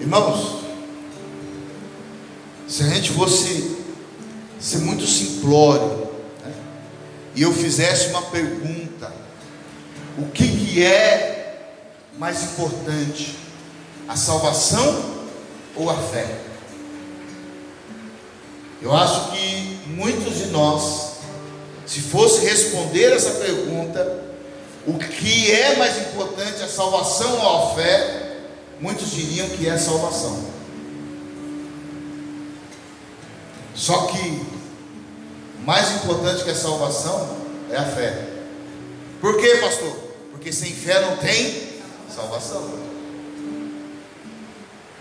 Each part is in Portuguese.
Irmãos, se a gente fosse ser muito simplório né, e eu fizesse uma pergunta, o que, que é mais importante, a salvação ou a fé? Eu acho que muitos de nós, se fosse responder essa pergunta, o que é mais importante, a salvação ou a fé, muitos diriam que é salvação. Só que mais importante que a salvação é a fé. Por quê, pastor? Porque sem fé não tem salvação.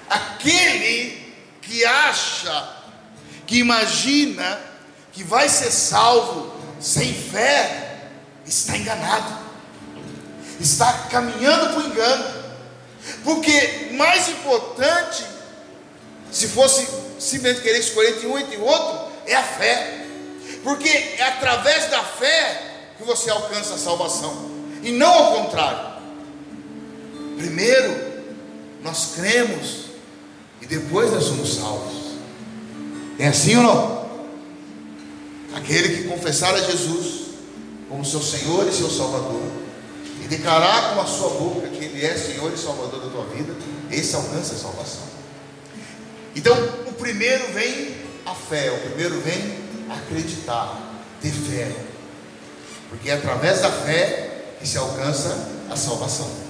Aquele que acha, que imagina que vai ser salvo sem fé, está enganado está caminhando para o engano. Porque mais importante, se fosse simplesmente querer escolher entre um e entre outro, é a fé. Porque é através da fé que você alcança a salvação. E não ao contrário. Primeiro, nós cremos e depois nós somos salvos. É assim ou não? Aquele que confessar a Jesus como seu Senhor e seu Salvador declarar com a sua boca que Ele é Senhor e Salvador da tua vida, esse alcança a salvação. Então, o primeiro vem a fé, o primeiro vem acreditar, ter fé, porque é através da fé que se alcança a salvação.